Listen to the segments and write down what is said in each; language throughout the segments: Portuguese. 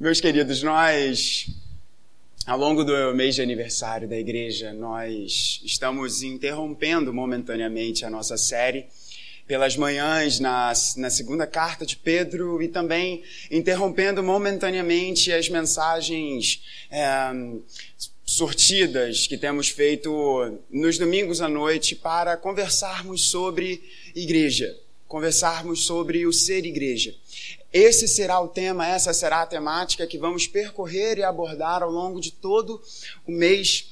Meus queridos, nós, ao longo do mês de aniversário da igreja, nós estamos interrompendo momentaneamente a nossa série pelas manhãs na, na segunda carta de Pedro e também interrompendo momentaneamente as mensagens é, sortidas que temos feito nos domingos à noite para conversarmos sobre igreja, conversarmos sobre o ser igreja. Esse será o tema, essa será a temática que vamos percorrer e abordar ao longo de todo o mês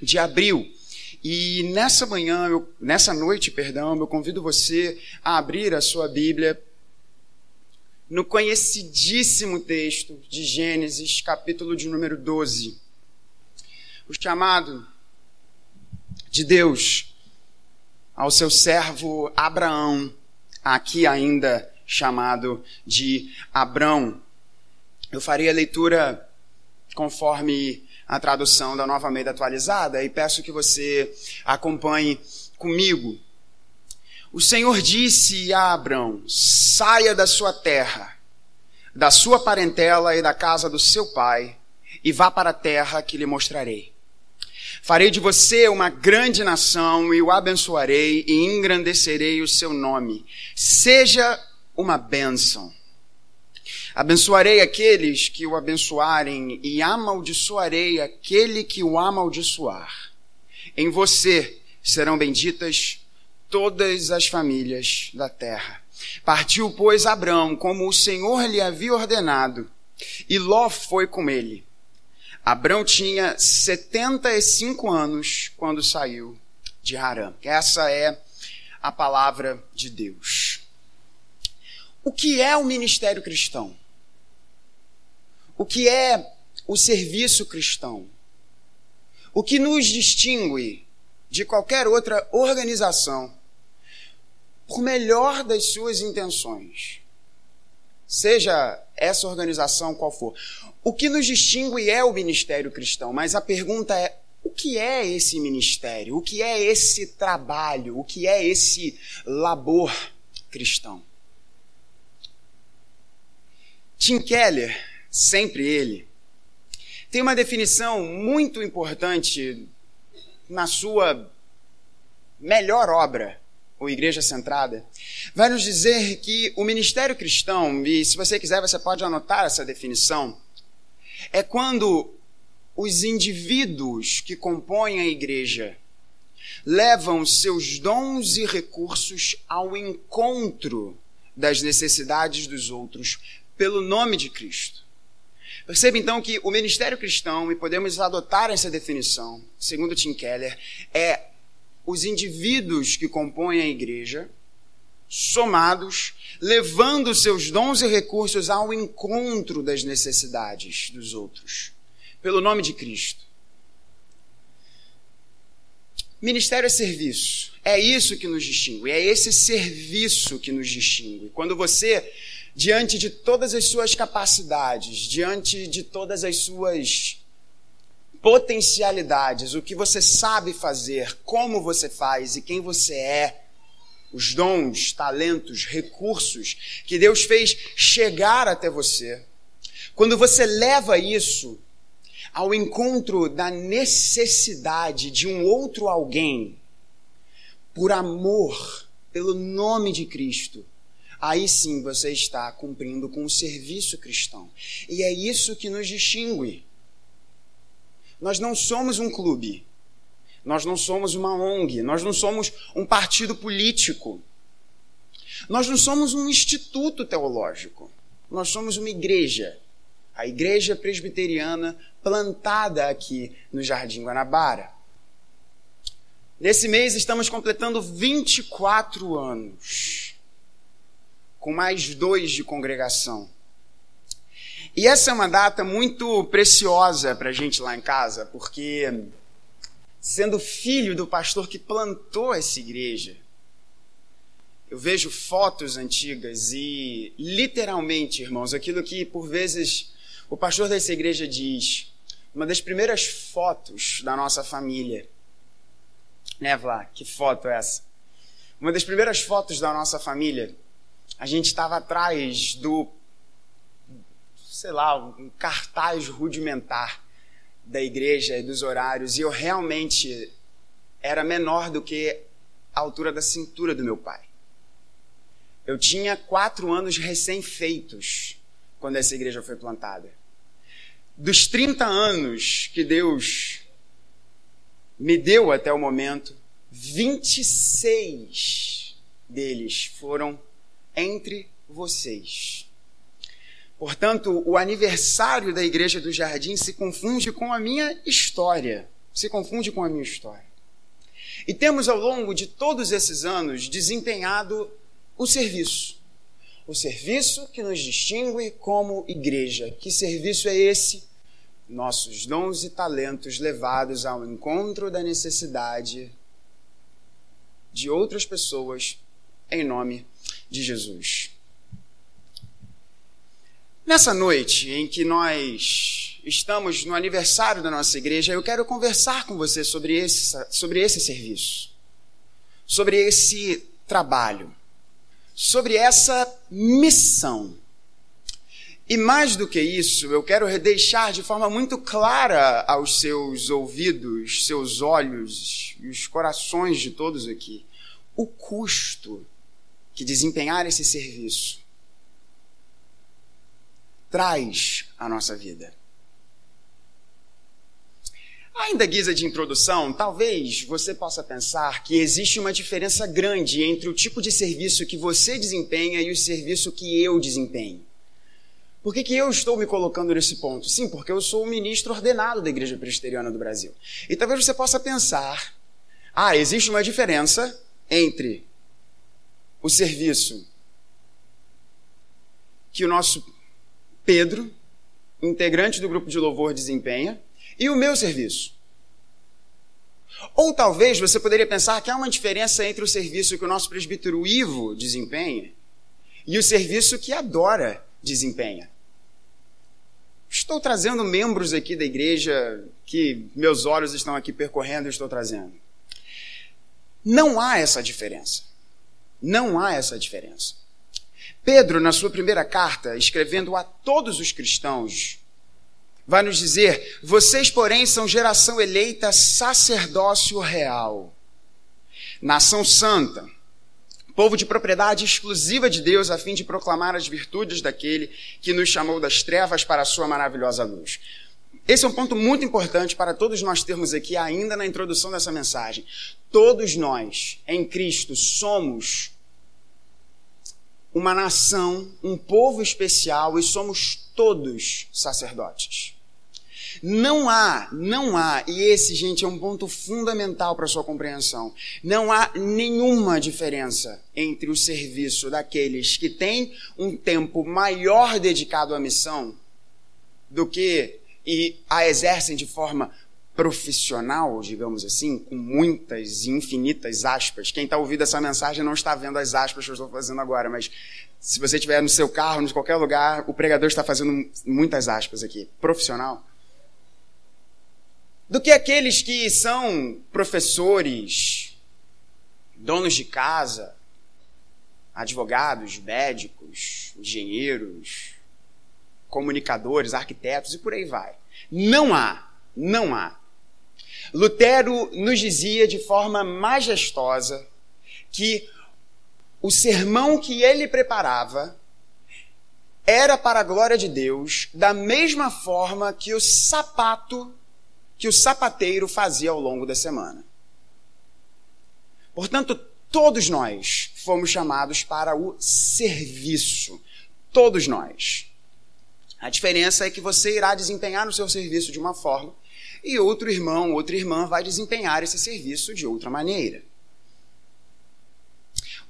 de abril. E nessa manhã, eu, nessa noite, perdão, eu convido você a abrir a sua Bíblia no conhecidíssimo texto de Gênesis, capítulo de número 12. O chamado de Deus ao seu servo Abraão, aqui ainda chamado de Abrão. Eu farei a leitura conforme a tradução da Nova Almeida atualizada e peço que você acompanhe comigo. O Senhor disse a Abrão: saia da sua terra, da sua parentela e da casa do seu pai, e vá para a terra que lhe mostrarei. Farei de você uma grande nação e o abençoarei e engrandecerei o seu nome. Seja uma bênção. Abençoarei aqueles que o abençoarem e amaldiçoarei aquele que o amaldiçoar. Em você serão benditas todas as famílias da terra. Partiu, pois, Abrão, como o Senhor lhe havia ordenado, e Ló foi com ele. Abrão tinha 75 anos quando saiu de Harã. Essa é a palavra de Deus. O que é o ministério cristão? O que é o serviço cristão? O que nos distingue de qualquer outra organização, por melhor das suas intenções, seja essa organização qual for, o que nos distingue é o ministério cristão, mas a pergunta é: o que é esse ministério? O que é esse trabalho? O que é esse labor cristão? Tim Keller sempre ele, tem uma definição muito importante na sua melhor obra, o Igreja Centrada. Vai nos dizer que o ministério cristão, e se você quiser você pode anotar essa definição, é quando os indivíduos que compõem a igreja levam seus dons e recursos ao encontro das necessidades dos outros pelo nome de Cristo. Perceba então que o ministério cristão, e podemos adotar essa definição, segundo Tim Keller, é os indivíduos que compõem a igreja, somados, levando seus dons e recursos ao encontro das necessidades dos outros, pelo nome de Cristo. Ministério é serviço. É isso que nos distingue, é esse serviço que nos distingue. Quando você diante de todas as suas capacidades, diante de todas as suas potencialidades, o que você sabe fazer, como você faz e quem você é, os dons, talentos, recursos que Deus fez chegar até você. Quando você leva isso ao encontro da necessidade de um outro alguém, por amor, pelo nome de Cristo, aí sim você está cumprindo com o serviço cristão. E é isso que nos distingue. Nós não somos um clube. Nós não somos uma ONG. Nós não somos um partido político. Nós não somos um instituto teológico. Nós somos uma igreja. A igreja presbiteriana plantada aqui no Jardim Guanabara. Nesse mês estamos completando 24 anos com mais dois de congregação. E essa é uma data muito preciosa para a gente lá em casa, porque sendo filho do pastor que plantou essa igreja, eu vejo fotos antigas e, literalmente, irmãos, aquilo que por vezes o pastor dessa igreja diz, uma das primeiras fotos da nossa família. Né, Vlá? Que foto é essa? Uma das primeiras fotos da nossa família a gente estava atrás do sei lá, um cartaz rudimentar da igreja e dos horários, e eu realmente era menor do que a altura da cintura do meu pai. Eu tinha quatro anos recém-feitos quando essa igreja foi plantada. Dos 30 anos que Deus me deu até o momento, 26 deles foram entre vocês. Portanto, o aniversário da Igreja do Jardim se confunde com a minha história. Se confunde com a minha história. E temos, ao longo de todos esses anos, desempenhado o serviço. O serviço que nos distingue como igreja. Que serviço é esse? Nossos dons e talentos levados ao encontro da necessidade de outras pessoas em nome de Jesus. Nessa noite em que nós estamos no aniversário da nossa igreja, eu quero conversar com você sobre esse, sobre esse serviço, sobre esse trabalho, sobre essa missão. E mais do que isso, eu quero deixar de forma muito clara aos seus ouvidos, seus olhos e os corações de todos aqui o custo que desempenhar esse serviço traz à nossa vida. Ainda guisa de introdução, talvez você possa pensar que existe uma diferença grande entre o tipo de serviço que você desempenha e o serviço que eu desempenho. Por que, que eu estou me colocando nesse ponto? Sim, porque eu sou o ministro ordenado da Igreja Presbiteriana do Brasil. E talvez você possa pensar: ah, existe uma diferença entre o serviço que o nosso Pedro, integrante do grupo de louvor, desempenha, e o meu serviço. Ou talvez você poderia pensar que há uma diferença entre o serviço que o nosso presbítero Ivo desempenha e o serviço que a Dora desempenha. Estou trazendo membros aqui da igreja que meus olhos estão aqui percorrendo e estou trazendo. Não há essa diferença. Não há essa diferença. Pedro, na sua primeira carta, escrevendo a todos os cristãos, vai nos dizer: Vocês, porém, são geração eleita, sacerdócio real, nação santa, povo de propriedade exclusiva de Deus, a fim de proclamar as virtudes daquele que nos chamou das trevas para a sua maravilhosa luz. Esse é um ponto muito importante para todos nós termos aqui ainda na introdução dessa mensagem. Todos nós, em Cristo, somos uma nação, um povo especial e somos todos sacerdotes. Não há, não há, e esse, gente, é um ponto fundamental para a sua compreensão. Não há nenhuma diferença entre o serviço daqueles que têm um tempo maior dedicado à missão do que e a exercem de forma profissional, digamos assim, com muitas e infinitas aspas. Quem está ouvindo essa mensagem não está vendo as aspas que eu estou fazendo agora, mas se você estiver no seu carro, em qualquer lugar, o pregador está fazendo muitas aspas aqui. Profissional. Do que aqueles que são professores, donos de casa, advogados, médicos, engenheiros, comunicadores, arquitetos e por aí vai. Não há, não há. Lutero nos dizia de forma majestosa que o sermão que ele preparava era para a glória de Deus, da mesma forma que o sapato que o sapateiro fazia ao longo da semana. Portanto, todos nós fomos chamados para o serviço. Todos nós. A diferença é que você irá desempenhar o seu serviço de uma forma e outro irmão, outra irmã vai desempenhar esse serviço de outra maneira.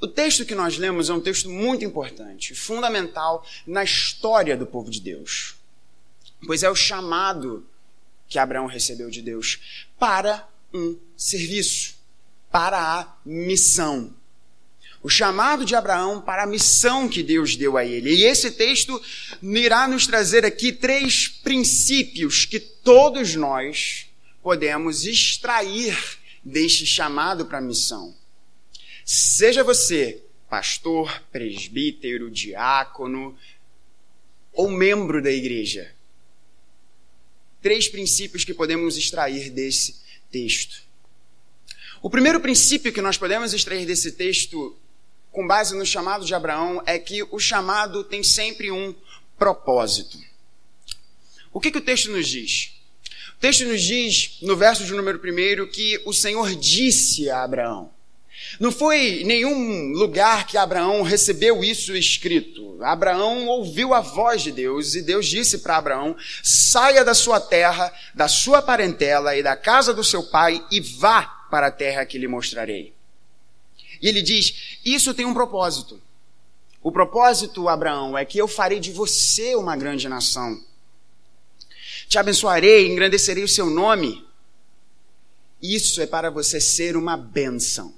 O texto que nós lemos é um texto muito importante, fundamental na história do povo de Deus, pois é o chamado que Abraão recebeu de Deus para um serviço, para a missão o chamado de Abraão para a missão que Deus deu a ele. E esse texto irá nos trazer aqui três princípios que todos nós podemos extrair deste chamado para a missão. Seja você pastor, presbítero, diácono, ou membro da igreja. Três princípios que podemos extrair desse texto. O primeiro princípio que nós podemos extrair desse texto, com base no chamado de Abraão, é que o chamado tem sempre um propósito. O que, que o texto nos diz? O texto nos diz, no verso de número primeiro, que o Senhor disse a Abraão. Não foi nenhum lugar que Abraão recebeu isso escrito. Abraão ouviu a voz de Deus e Deus disse para Abraão: saia da sua terra, da sua parentela e da casa do seu pai e vá para a terra que lhe mostrarei. E ele diz: Isso tem um propósito. O propósito, Abraão, é que eu farei de você uma grande nação. Te abençoarei, engrandecerei o seu nome. Isso é para você ser uma bênção.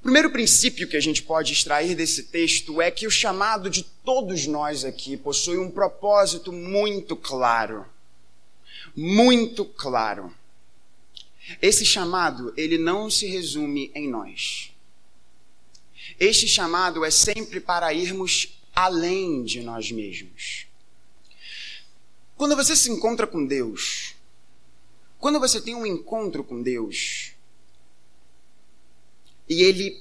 O primeiro princípio que a gente pode extrair desse texto é que o chamado de todos nós aqui possui um propósito muito claro. Muito claro. Esse chamado, ele não se resume em nós. Este chamado é sempre para irmos além de nós mesmos. Quando você se encontra com Deus, quando você tem um encontro com Deus, e ele,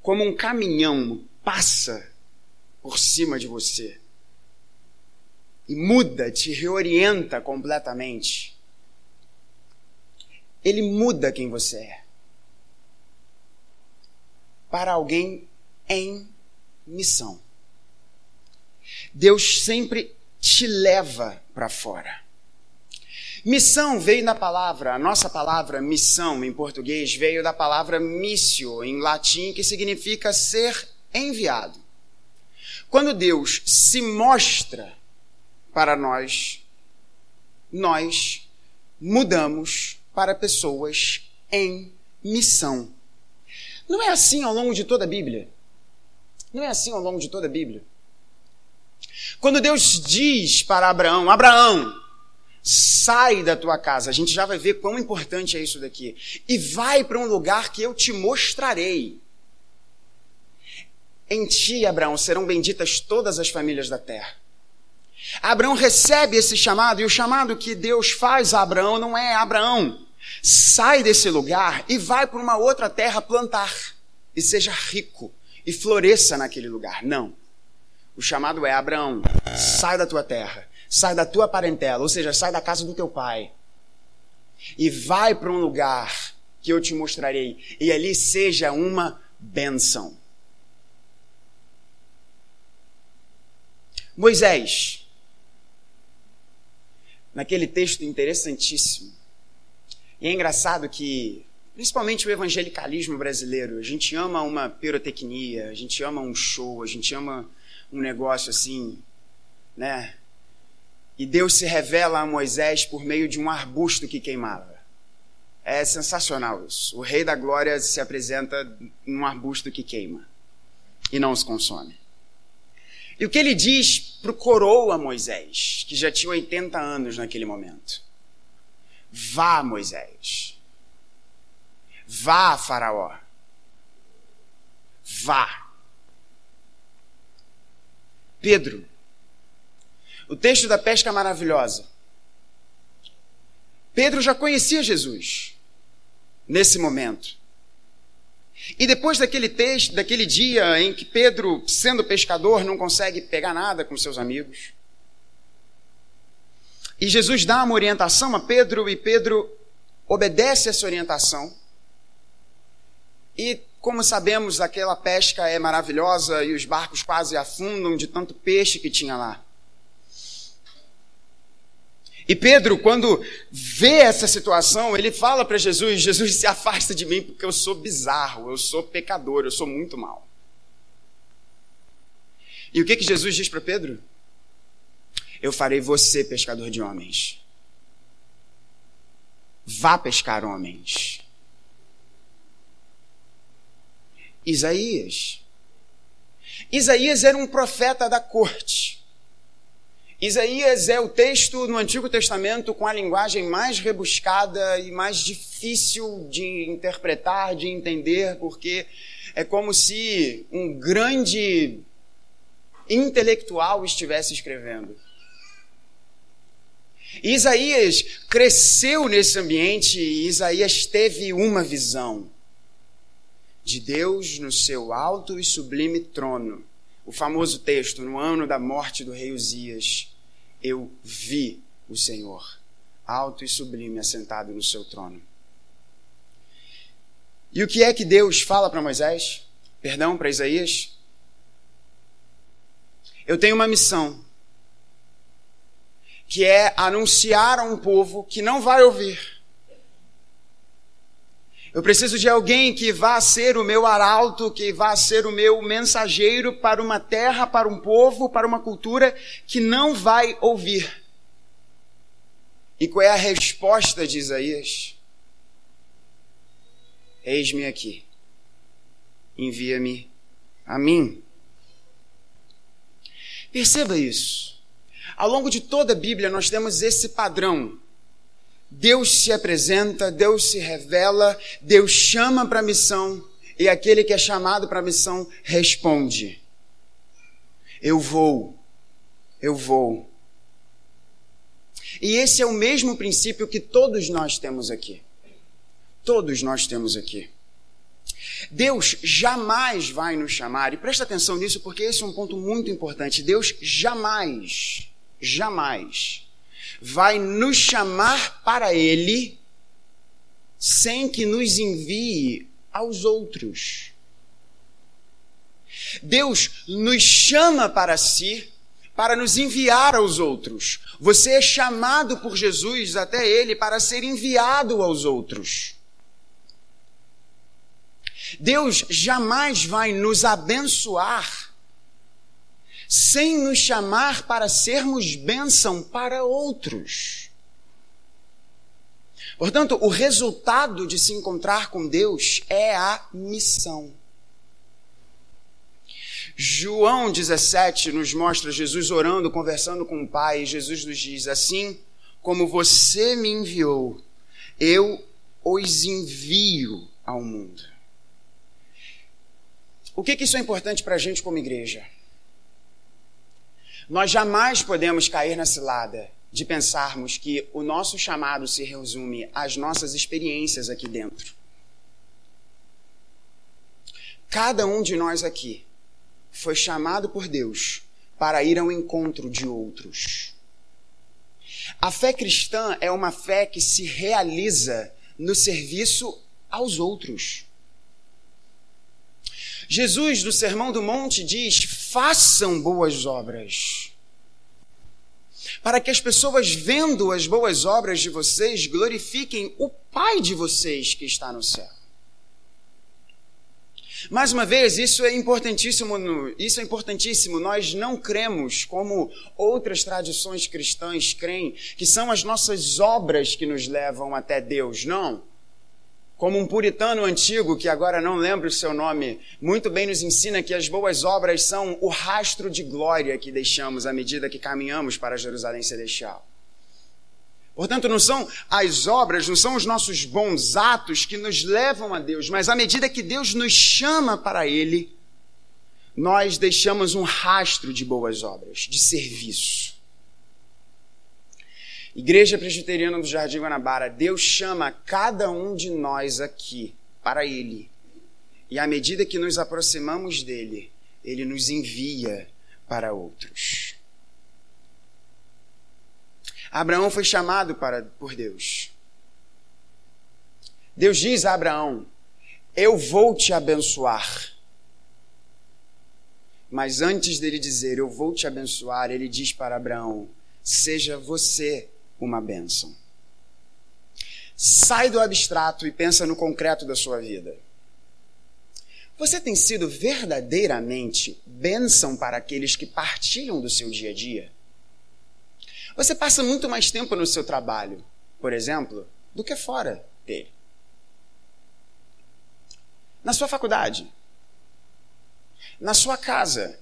como um caminhão, passa por cima de você e muda, te reorienta completamente ele muda quem você é. Para alguém em missão. Deus sempre te leva para fora. Missão veio da palavra, a nossa palavra missão em português veio da palavra missio em latim, que significa ser enviado. Quando Deus se mostra para nós, nós mudamos para pessoas em missão. Não é assim ao longo de toda a Bíblia. Não é assim ao longo de toda a Bíblia. Quando Deus diz para Abraão: Abraão, sai da tua casa, a gente já vai ver quão importante é isso daqui, e vai para um lugar que eu te mostrarei. Em ti, Abraão, serão benditas todas as famílias da terra. Abraão recebe esse chamado, e o chamado que Deus faz a Abraão não é Abraão, sai desse lugar e vai para uma outra terra plantar, e seja rico, e floresça naquele lugar. Não. O chamado é Abraão, sai da tua terra, sai da tua parentela, ou seja, sai da casa do teu pai, e vai para um lugar que eu te mostrarei, e ali seja uma bênção. Moisés, naquele texto interessantíssimo. E é engraçado que, principalmente o evangelicalismo brasileiro, a gente ama uma pirotecnia, a gente ama um show, a gente ama um negócio assim, né? E Deus se revela a Moisés por meio de um arbusto que queimava. É sensacional isso. O Rei da Glória se apresenta num arbusto que queima e não os consome. E o que ele diz para o coroa Moisés, que já tinha 80 anos naquele momento? Vá, Moisés. Vá, Faraó. Vá. Pedro. O texto da pesca maravilhosa. Pedro já conhecia Jesus nesse momento. E depois daquele texto, daquele dia em que Pedro, sendo pescador, não consegue pegar nada com seus amigos. E Jesus dá uma orientação a Pedro e Pedro obedece essa orientação. E como sabemos, aquela pesca é maravilhosa e os barcos quase afundam de tanto peixe que tinha lá. E Pedro, quando vê essa situação, ele fala para Jesus: Jesus, se afasta de mim porque eu sou bizarro, eu sou pecador, eu sou muito mal. E o que, que Jesus diz para Pedro? Eu farei você pescador de homens. Vá pescar homens. Isaías. Isaías era um profeta da corte. Isaías é o texto no Antigo Testamento com a linguagem mais rebuscada e mais difícil de interpretar, de entender, porque é como se um grande intelectual estivesse escrevendo. Isaías cresceu nesse ambiente e Isaías teve uma visão de Deus no seu alto e sublime trono. O famoso texto, no ano da morte do rei Uzias, eu vi o Senhor, alto e sublime, assentado no seu trono. E o que é que Deus fala para Moisés? Perdão, para Isaías? Eu tenho uma missão, que é anunciar a um povo que não vai ouvir eu preciso de alguém que vá ser o meu arauto, que vá ser o meu mensageiro para uma terra, para um povo, para uma cultura que não vai ouvir. E qual é a resposta de Isaías? Eis-me aqui. Envia-me a mim. Perceba isso. Ao longo de toda a Bíblia, nós temos esse padrão Deus se apresenta, Deus se revela, Deus chama para a missão e aquele que é chamado para a missão responde: Eu vou, eu vou. E esse é o mesmo princípio que todos nós temos aqui. Todos nós temos aqui. Deus jamais vai nos chamar, e presta atenção nisso porque esse é um ponto muito importante. Deus jamais, jamais vai nos chamar para Ele sem que nos envie aos outros. Deus nos chama para si para nos enviar aos outros. Você é chamado por Jesus até Ele para ser enviado aos outros. Deus jamais vai nos abençoar sem nos chamar para sermos bênção para outros. Portanto, o resultado de se encontrar com Deus é a missão. João 17 nos mostra Jesus orando, conversando com o Pai, e Jesus nos diz: Assim como você me enviou, eu os envio ao mundo. O que, que isso é importante para a gente como igreja? Nós jamais podemos cair na cilada de pensarmos que o nosso chamado se resume às nossas experiências aqui dentro. Cada um de nós aqui foi chamado por Deus para ir ao encontro de outros. A fé cristã é uma fé que se realiza no serviço aos outros. Jesus, no Sermão do Monte, diz: façam boas obras. Para que as pessoas, vendo as boas obras de vocês, glorifiquem o Pai de vocês que está no céu. Mais uma vez, isso é importantíssimo, isso é importantíssimo. Nós não cremos como outras tradições cristãs creem, que são as nossas obras que nos levam até Deus. Não como um puritano antigo, que agora não lembro o seu nome, muito bem nos ensina que as boas obras são o rastro de glória que deixamos à medida que caminhamos para Jerusalém Celestial. Portanto, não são as obras, não são os nossos bons atos que nos levam a Deus, mas à medida que Deus nos chama para Ele, nós deixamos um rastro de boas obras, de serviço. Igreja Presbiteriana do Jardim Guanabara, Deus chama cada um de nós aqui para Ele. E à medida que nos aproximamos dele, Ele nos envia para outros. Abraão foi chamado para, por Deus. Deus diz a Abraão: Eu vou te abençoar. Mas antes dele dizer, Eu vou te abençoar, ele diz para Abraão: Seja você uma bênção. Sai do abstrato e pensa no concreto da sua vida. Você tem sido verdadeiramente bênção para aqueles que partilham do seu dia a dia? Você passa muito mais tempo no seu trabalho, por exemplo, do que fora dele. Na sua faculdade, na sua casa,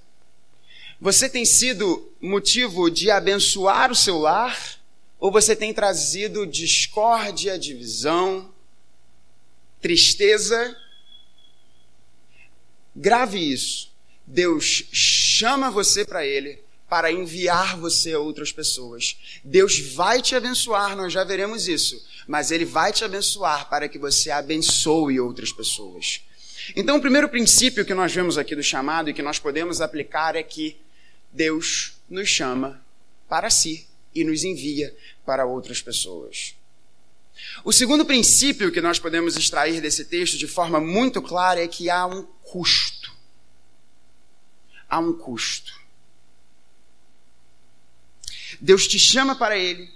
você tem sido motivo de abençoar o seu lar ou você tem trazido discórdia, divisão, tristeza? Grave isso. Deus chama você para Ele para enviar você a outras pessoas. Deus vai te abençoar, nós já veremos isso, mas Ele vai te abençoar para que você abençoe outras pessoas. Então, o primeiro princípio que nós vemos aqui do chamado e que nós podemos aplicar é que Deus nos chama para si e nos envia para outras pessoas. O segundo princípio que nós podemos extrair desse texto de forma muito clara é que há um custo. Há um custo. Deus te chama para Ele,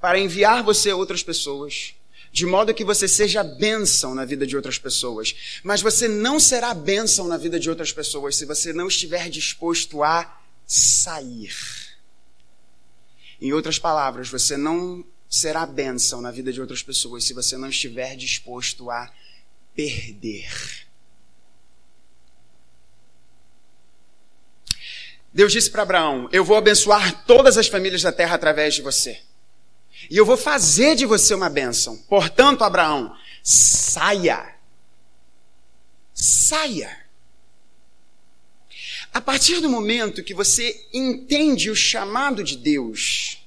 para enviar você a outras pessoas, de modo que você seja bênção na vida de outras pessoas. Mas você não será bênção na vida de outras pessoas se você não estiver disposto a sair. Em outras palavras, você não será bênção na vida de outras pessoas se você não estiver disposto a perder. Deus disse para Abraão: Eu vou abençoar todas as famílias da terra através de você. E eu vou fazer de você uma bênção. Portanto, Abraão, saia. Saia. A partir do momento que você entende o chamado de Deus,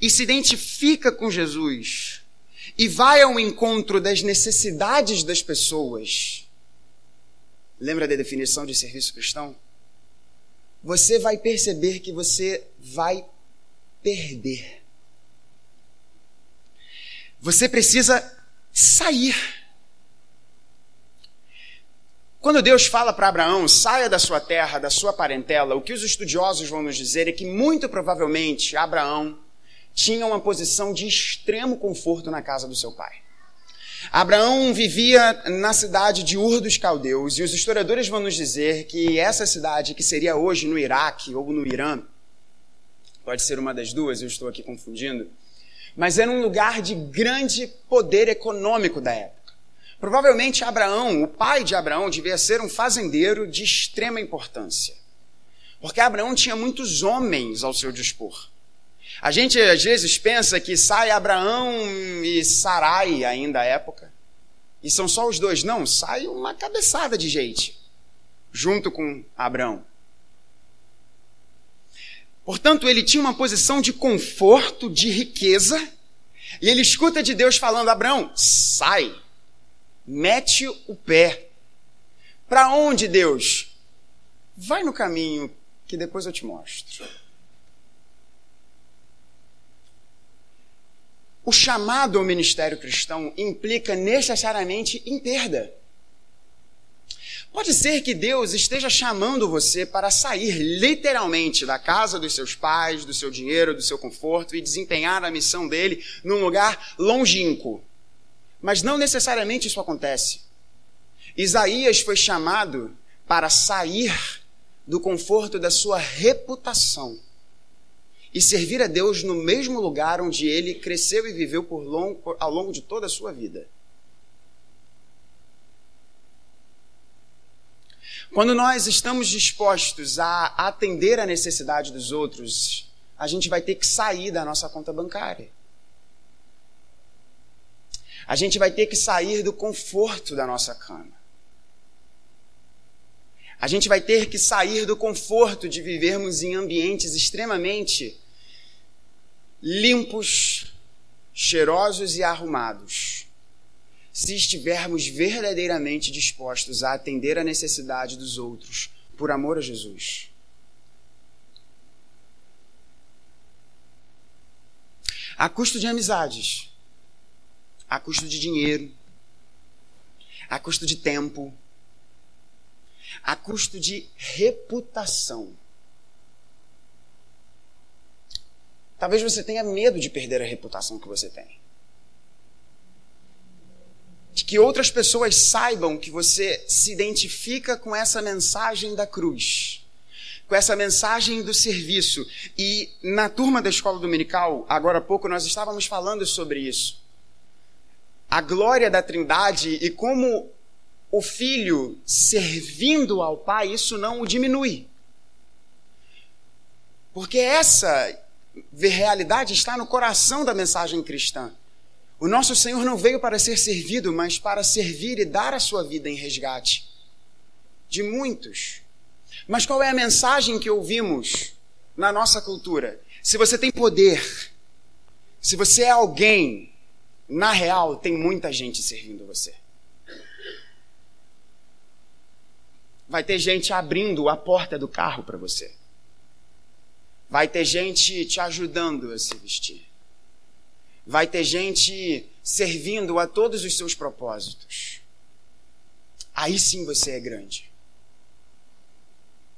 e se identifica com Jesus e vai ao encontro das necessidades das pessoas, lembra da definição de serviço cristão? Você vai perceber que você vai perder. Você precisa sair. Quando Deus fala para Abraão, saia da sua terra, da sua parentela, o que os estudiosos vão nos dizer é que muito provavelmente Abraão tinha uma posição de extremo conforto na casa do seu pai. Abraão vivia na cidade de Ur dos Caldeus, e os historiadores vão nos dizer que essa cidade, que seria hoje no Iraque ou no Irã, pode ser uma das duas, eu estou aqui confundindo, mas era um lugar de grande poder econômico da época. Provavelmente Abraão, o pai de Abraão, devia ser um fazendeiro de extrema importância. Porque Abraão tinha muitos homens ao seu dispor. A gente às vezes pensa que sai Abraão e Sarai ainda à época. E são só os dois. Não, sai uma cabeçada de gente junto com Abraão. Portanto, ele tinha uma posição de conforto, de riqueza, e ele escuta de Deus falando: Abraão, sai, mete o pé. Para onde, Deus? Vai no caminho que depois eu te mostro. O chamado ao ministério cristão implica necessariamente em perda. Pode ser que Deus esteja chamando você para sair literalmente da casa dos seus pais, do seu dinheiro, do seu conforto e desempenhar a missão dele num lugar longínquo. Mas não necessariamente isso acontece. Isaías foi chamado para sair do conforto da sua reputação e servir a Deus no mesmo lugar onde ele cresceu e viveu por longo, por, ao longo de toda a sua vida. Quando nós estamos dispostos a atender a necessidade dos outros, a gente vai ter que sair da nossa conta bancária. A gente vai ter que sair do conforto da nossa cama. A gente vai ter que sair do conforto de vivermos em ambientes extremamente limpos, cheirosos e arrumados, se estivermos verdadeiramente dispostos a atender a necessidade dos outros por amor a Jesus. A custo de amizades, a custo de dinheiro, a custo de tempo, a custo de reputação. Talvez você tenha medo de perder a reputação que você tem. De que outras pessoas saibam que você se identifica com essa mensagem da cruz, com essa mensagem do serviço. E na turma da escola dominical, agora há pouco, nós estávamos falando sobre isso. A glória da Trindade e como o filho servindo ao pai, isso não o diminui. Porque essa realidade está no coração da mensagem cristã. O nosso Senhor não veio para ser servido, mas para servir e dar a sua vida em resgate. de muitos. Mas qual é a mensagem que ouvimos na nossa cultura? Se você tem poder, se você é alguém, na real, tem muita gente servindo você. Vai ter gente abrindo a porta do carro para você. Vai ter gente te ajudando a se vestir. Vai ter gente servindo a todos os seus propósitos. Aí sim você é grande.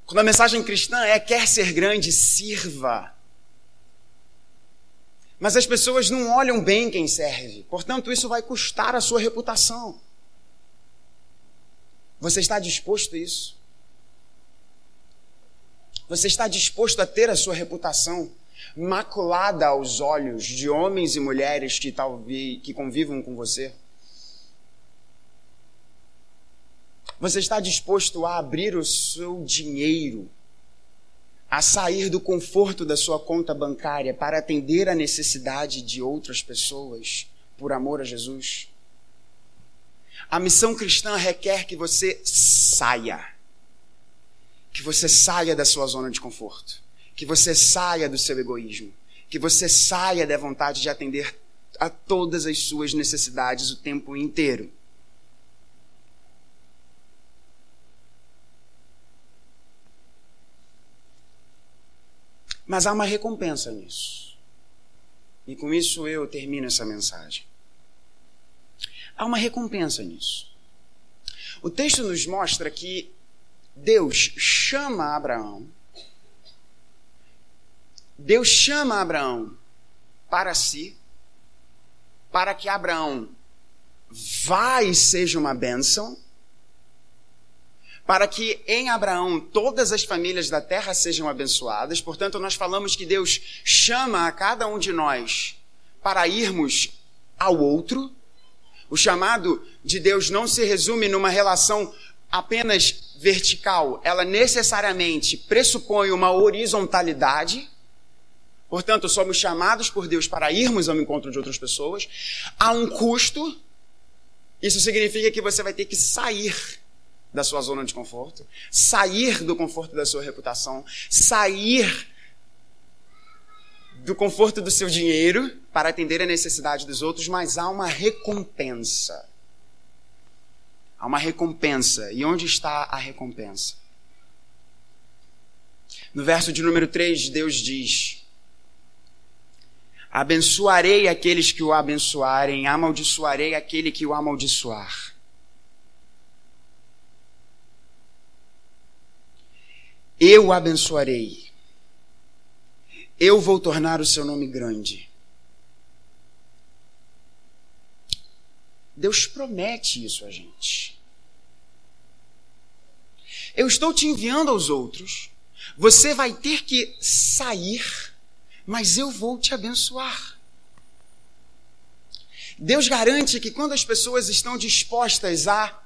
Quando a mensagem cristã é quer ser grande, sirva. Mas as pessoas não olham bem quem serve. Portanto, isso vai custar a sua reputação. Você está disposto a isso? Você está disposto a ter a sua reputação maculada aos olhos de homens e mulheres que, talvez, que convivam com você? Você está disposto a abrir o seu dinheiro, a sair do conforto da sua conta bancária para atender a necessidade de outras pessoas por amor a Jesus? A missão cristã requer que você saia. Que você saia da sua zona de conforto. Que você saia do seu egoísmo. Que você saia da vontade de atender a todas as suas necessidades o tempo inteiro. Mas há uma recompensa nisso. E com isso eu termino essa mensagem. Há uma recompensa nisso. O texto nos mostra que Deus chama Abraão. Deus chama Abraão para si, para que Abraão vá e seja uma bênção, para que em Abraão todas as famílias da terra sejam abençoadas. Portanto, nós falamos que Deus chama a cada um de nós para irmos ao outro, o chamado de Deus não se resume numa relação apenas vertical, ela necessariamente pressupõe uma horizontalidade. Portanto, somos chamados por Deus para irmos ao encontro de outras pessoas. Há um custo. Isso significa que você vai ter que sair da sua zona de conforto, sair do conforto da sua reputação, sair do conforto do seu dinheiro para atender a necessidade dos outros, mas há uma recompensa. Há uma recompensa. E onde está a recompensa? No verso de número 3, Deus diz: Abençoarei aqueles que o abençoarem, amaldiçoarei aquele que o amaldiçoar. Eu abençoarei eu vou tornar o seu nome grande. Deus promete isso a gente. Eu estou te enviando aos outros, você vai ter que sair, mas eu vou te abençoar. Deus garante que quando as pessoas estão dispostas a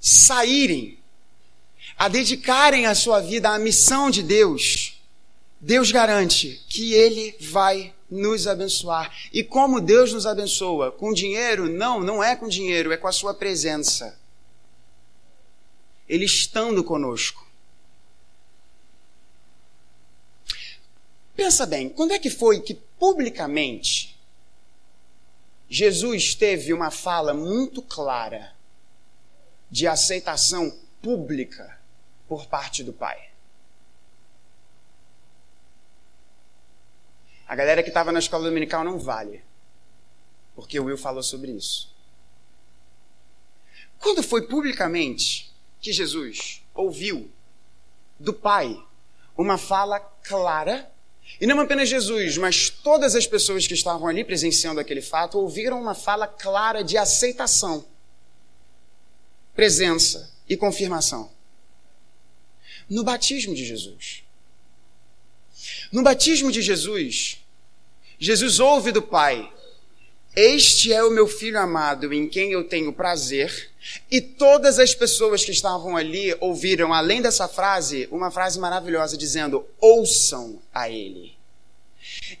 saírem, a dedicarem a sua vida à missão de Deus, Deus garante que Ele vai nos abençoar. E como Deus nos abençoa? Com dinheiro? Não, não é com dinheiro, é com a Sua presença. Ele estando conosco. Pensa bem, quando é que foi que publicamente Jesus teve uma fala muito clara de aceitação pública por parte do Pai? A galera que estava na escola dominical não vale. Porque o Will falou sobre isso. Quando foi publicamente que Jesus ouviu do Pai uma fala clara, e não apenas Jesus, mas todas as pessoas que estavam ali presenciando aquele fato ouviram uma fala clara de aceitação, presença e confirmação. No batismo de Jesus. No batismo de Jesus, Jesus ouve do Pai: Este é o meu filho amado em quem eu tenho prazer. E todas as pessoas que estavam ali ouviram, além dessa frase, uma frase maravilhosa dizendo: Ouçam a Ele.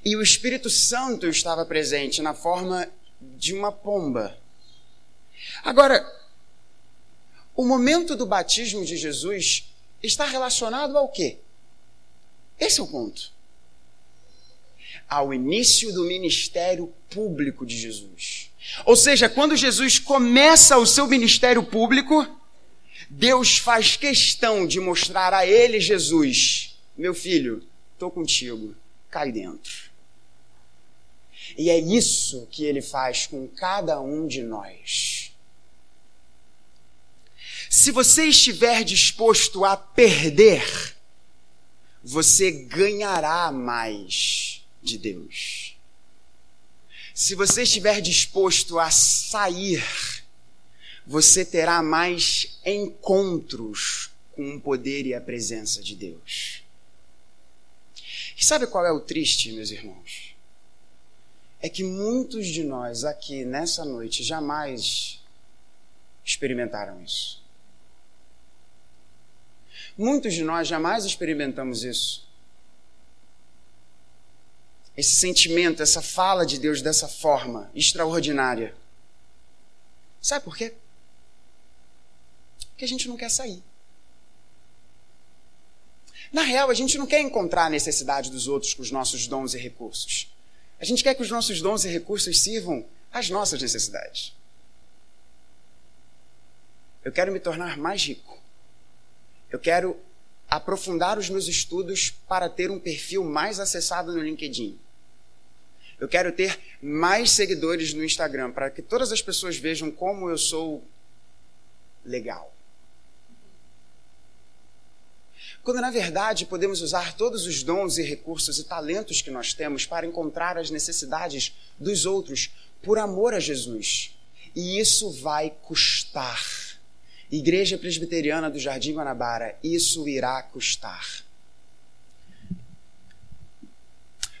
E o Espírito Santo estava presente na forma de uma pomba. Agora, o momento do batismo de Jesus está relacionado ao quê? Esse é o ponto. Ao início do ministério público de Jesus. Ou seja, quando Jesus começa o seu ministério público, Deus faz questão de mostrar a ele, Jesus, meu filho, estou contigo, cai dentro. E é isso que ele faz com cada um de nós. Se você estiver disposto a perder, você ganhará mais de Deus. Se você estiver disposto a sair, você terá mais encontros com o poder e a presença de Deus. E sabe qual é o triste, meus irmãos? É que muitos de nós aqui nessa noite jamais experimentaram isso. Muitos de nós jamais experimentamos isso. Esse sentimento, essa fala de Deus dessa forma extraordinária. Sabe por quê? Porque a gente não quer sair. Na real, a gente não quer encontrar a necessidade dos outros com os nossos dons e recursos. A gente quer que os nossos dons e recursos sirvam às nossas necessidades. Eu quero me tornar mais rico. Eu quero aprofundar os meus estudos para ter um perfil mais acessado no LinkedIn. Eu quero ter mais seguidores no Instagram para que todas as pessoas vejam como eu sou legal. Quando na verdade podemos usar todos os dons e recursos e talentos que nós temos para encontrar as necessidades dos outros por amor a Jesus. E isso vai custar. Igreja Presbiteriana do Jardim Guanabara, isso irá custar.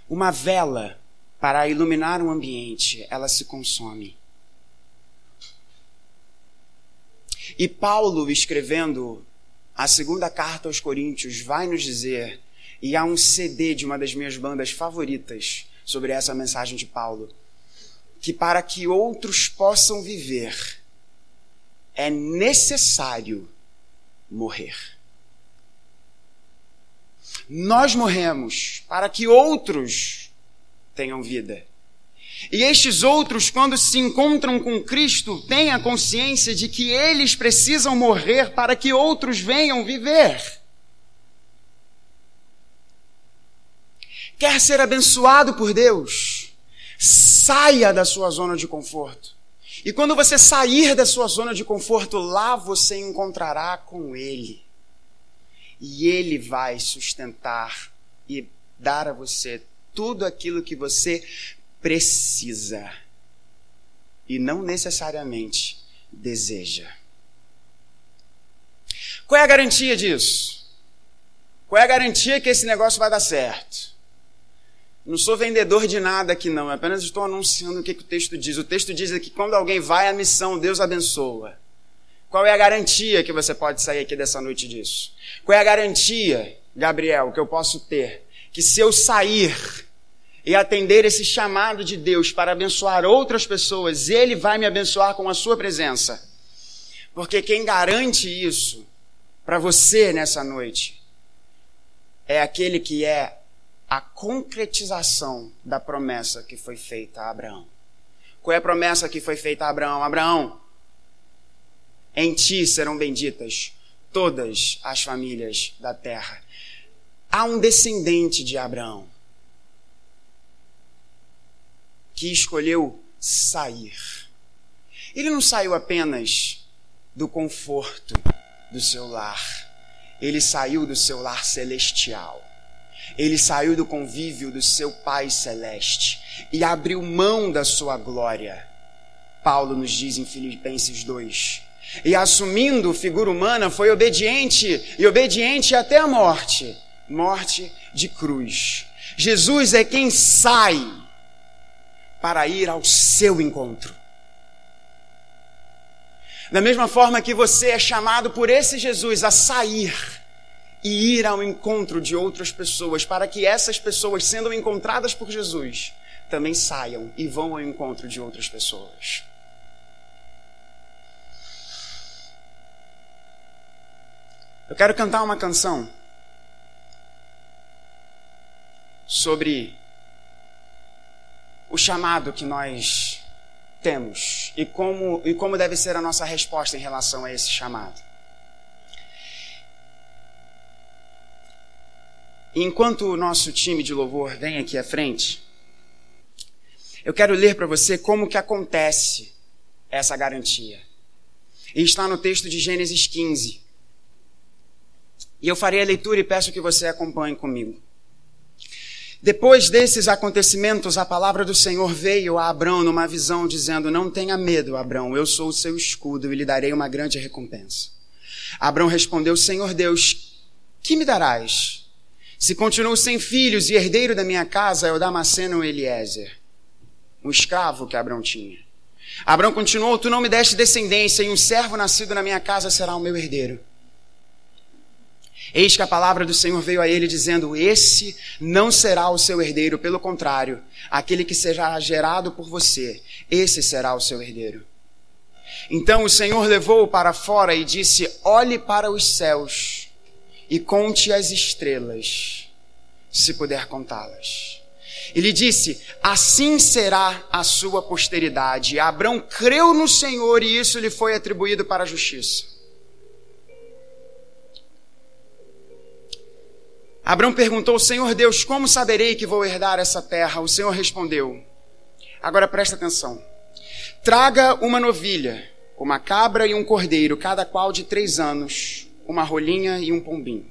Uma vela para iluminar um ambiente, ela se consome. E Paulo, escrevendo a segunda carta aos Coríntios, vai nos dizer, e há um CD de uma das minhas bandas favoritas sobre essa mensagem de Paulo, que para que outros possam viver, é necessário morrer. Nós morremos para que outros tenham vida. E estes outros, quando se encontram com Cristo, têm a consciência de que eles precisam morrer para que outros venham viver. Quer ser abençoado por Deus? Saia da sua zona de conforto. E quando você sair da sua zona de conforto, lá você encontrará com Ele. E Ele vai sustentar e dar a você tudo aquilo que você precisa. E não necessariamente deseja. Qual é a garantia disso? Qual é a garantia que esse negócio vai dar certo? Não sou vendedor de nada aqui, não. Eu apenas estou anunciando o que, que o texto diz. O texto diz que quando alguém vai à missão, Deus abençoa. Qual é a garantia que você pode sair aqui dessa noite disso? Qual é a garantia, Gabriel, que eu posso ter? Que se eu sair e atender esse chamado de Deus para abençoar outras pessoas, Ele vai me abençoar com a sua presença. Porque quem garante isso para você nessa noite é aquele que é a concretização da promessa que foi feita a Abraão. Qual é a promessa que foi feita a Abraão? Abraão, em ti serão benditas todas as famílias da terra. Há um descendente de Abraão que escolheu sair. Ele não saiu apenas do conforto do seu lar, ele saiu do seu lar celestial. Ele saiu do convívio do seu Pai Celeste e abriu mão da sua glória. Paulo nos diz em Filipenses 2. E assumindo figura humana, foi obediente e obediente até a morte morte de cruz. Jesus é quem sai para ir ao seu encontro. Da mesma forma que você é chamado por esse Jesus a sair e ir ao encontro de outras pessoas, para que essas pessoas, sendo encontradas por Jesus, também saiam e vão ao encontro de outras pessoas. Eu quero cantar uma canção sobre o chamado que nós temos e como, e como deve ser a nossa resposta em relação a esse chamado. Enquanto o nosso time de louvor vem aqui à frente, eu quero ler para você como que acontece essa garantia. E está no texto de Gênesis 15. E eu farei a leitura e peço que você acompanhe comigo. Depois desses acontecimentos, a palavra do Senhor veio a Abrão numa visão, dizendo: Não tenha medo, Abrão, eu sou o seu escudo e lhe darei uma grande recompensa. Abrão respondeu: Senhor Deus, que me darás? Se continuo sem filhos e herdeiro da minha casa é o Damasceno Eliezer, um escravo que Abrão tinha. Abrão continuou: Tu não me deste descendência, e um servo nascido na minha casa será o meu herdeiro. Eis que a palavra do Senhor veio a ele dizendo: Esse não será o seu herdeiro, pelo contrário, aquele que será gerado por você, esse será o seu herdeiro. Então o Senhor levou-o para fora e disse: Olhe para os céus e conte as estrelas, se puder contá-las. Ele disse: Assim será a sua posteridade. Abrão creu no Senhor e isso lhe foi atribuído para a justiça. Abraão perguntou: Senhor Deus, como saberei que vou herdar essa terra? O Senhor respondeu: Agora presta atenção. Traga uma novilha, uma cabra e um cordeiro, cada qual de três anos, uma rolinha e um pombinho.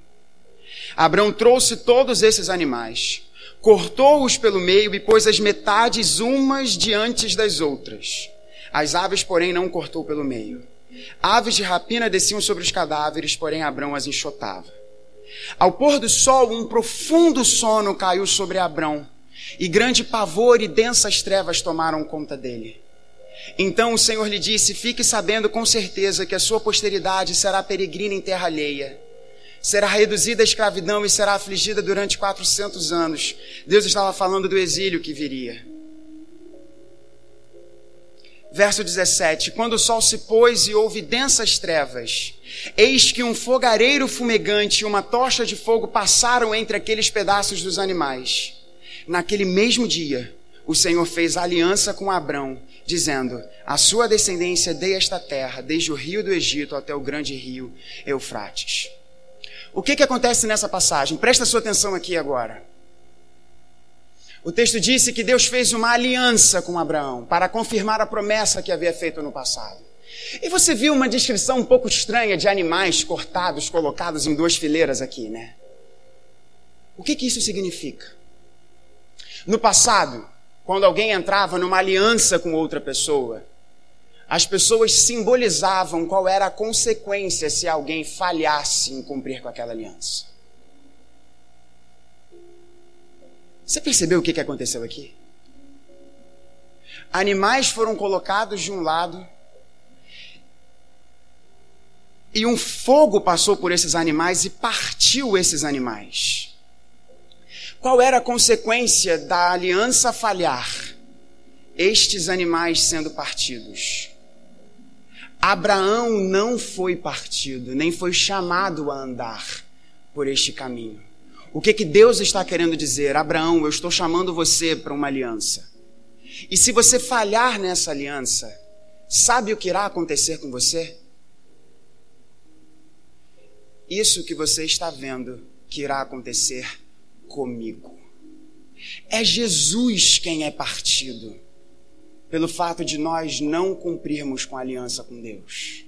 Abraão trouxe todos esses animais, cortou-os pelo meio e pôs as metades umas diante das outras. As aves, porém, não cortou pelo meio. Aves de rapina desciam sobre os cadáveres, porém Abraão as enxotava. Ao pôr do sol, um profundo sono caiu sobre Abrão, e grande pavor e densas trevas tomaram conta dele. Então o Senhor lhe disse: Fique sabendo com certeza que a sua posteridade será peregrina em terra alheia. Será reduzida à escravidão e será afligida durante 400 anos. Deus estava falando do exílio que viria. Verso 17: Quando o sol se pôs e houve densas trevas, eis que um fogareiro fumegante e uma tocha de fogo passaram entre aqueles pedaços dos animais. Naquele mesmo dia, o Senhor fez aliança com Abrão, dizendo: A sua descendência dei esta terra, desde o rio do Egito até o grande rio Eufrates. O que, que acontece nessa passagem? Presta sua atenção aqui agora. O texto disse que Deus fez uma aliança com Abraão para confirmar a promessa que havia feito no passado. E você viu uma descrição um pouco estranha de animais cortados, colocados em duas fileiras aqui, né? O que, que isso significa? No passado, quando alguém entrava numa aliança com outra pessoa, as pessoas simbolizavam qual era a consequência se alguém falhasse em cumprir com aquela aliança. Você percebeu o que aconteceu aqui? Animais foram colocados de um lado e um fogo passou por esses animais e partiu esses animais. Qual era a consequência da aliança falhar? Estes animais sendo partidos. Abraão não foi partido, nem foi chamado a andar por este caminho. O que, que Deus está querendo dizer? Abraão, eu estou chamando você para uma aliança. E se você falhar nessa aliança, sabe o que irá acontecer com você? Isso que você está vendo que irá acontecer comigo. É Jesus quem é partido pelo fato de nós não cumprirmos com a aliança com Deus.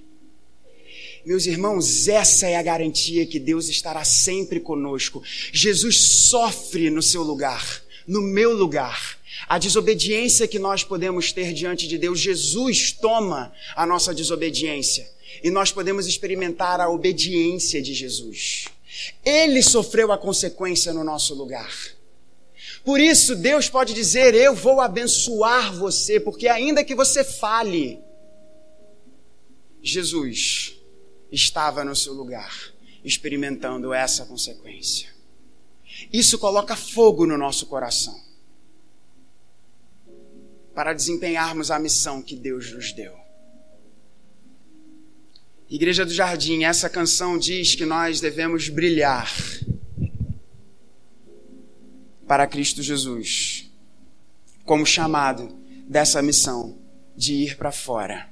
Meus irmãos, essa é a garantia que Deus estará sempre conosco. Jesus sofre no seu lugar, no meu lugar. A desobediência que nós podemos ter diante de Deus, Jesus toma a nossa desobediência e nós podemos experimentar a obediência de Jesus. Ele sofreu a consequência no nosso lugar. Por isso, Deus pode dizer: Eu vou abençoar você, porque ainda que você fale, Jesus estava no seu lugar, experimentando essa consequência. Isso coloca fogo no nosso coração para desempenharmos a missão que Deus nos deu. Igreja do Jardim, essa canção diz que nós devemos brilhar para Cristo Jesus, como chamado dessa missão de ir para fora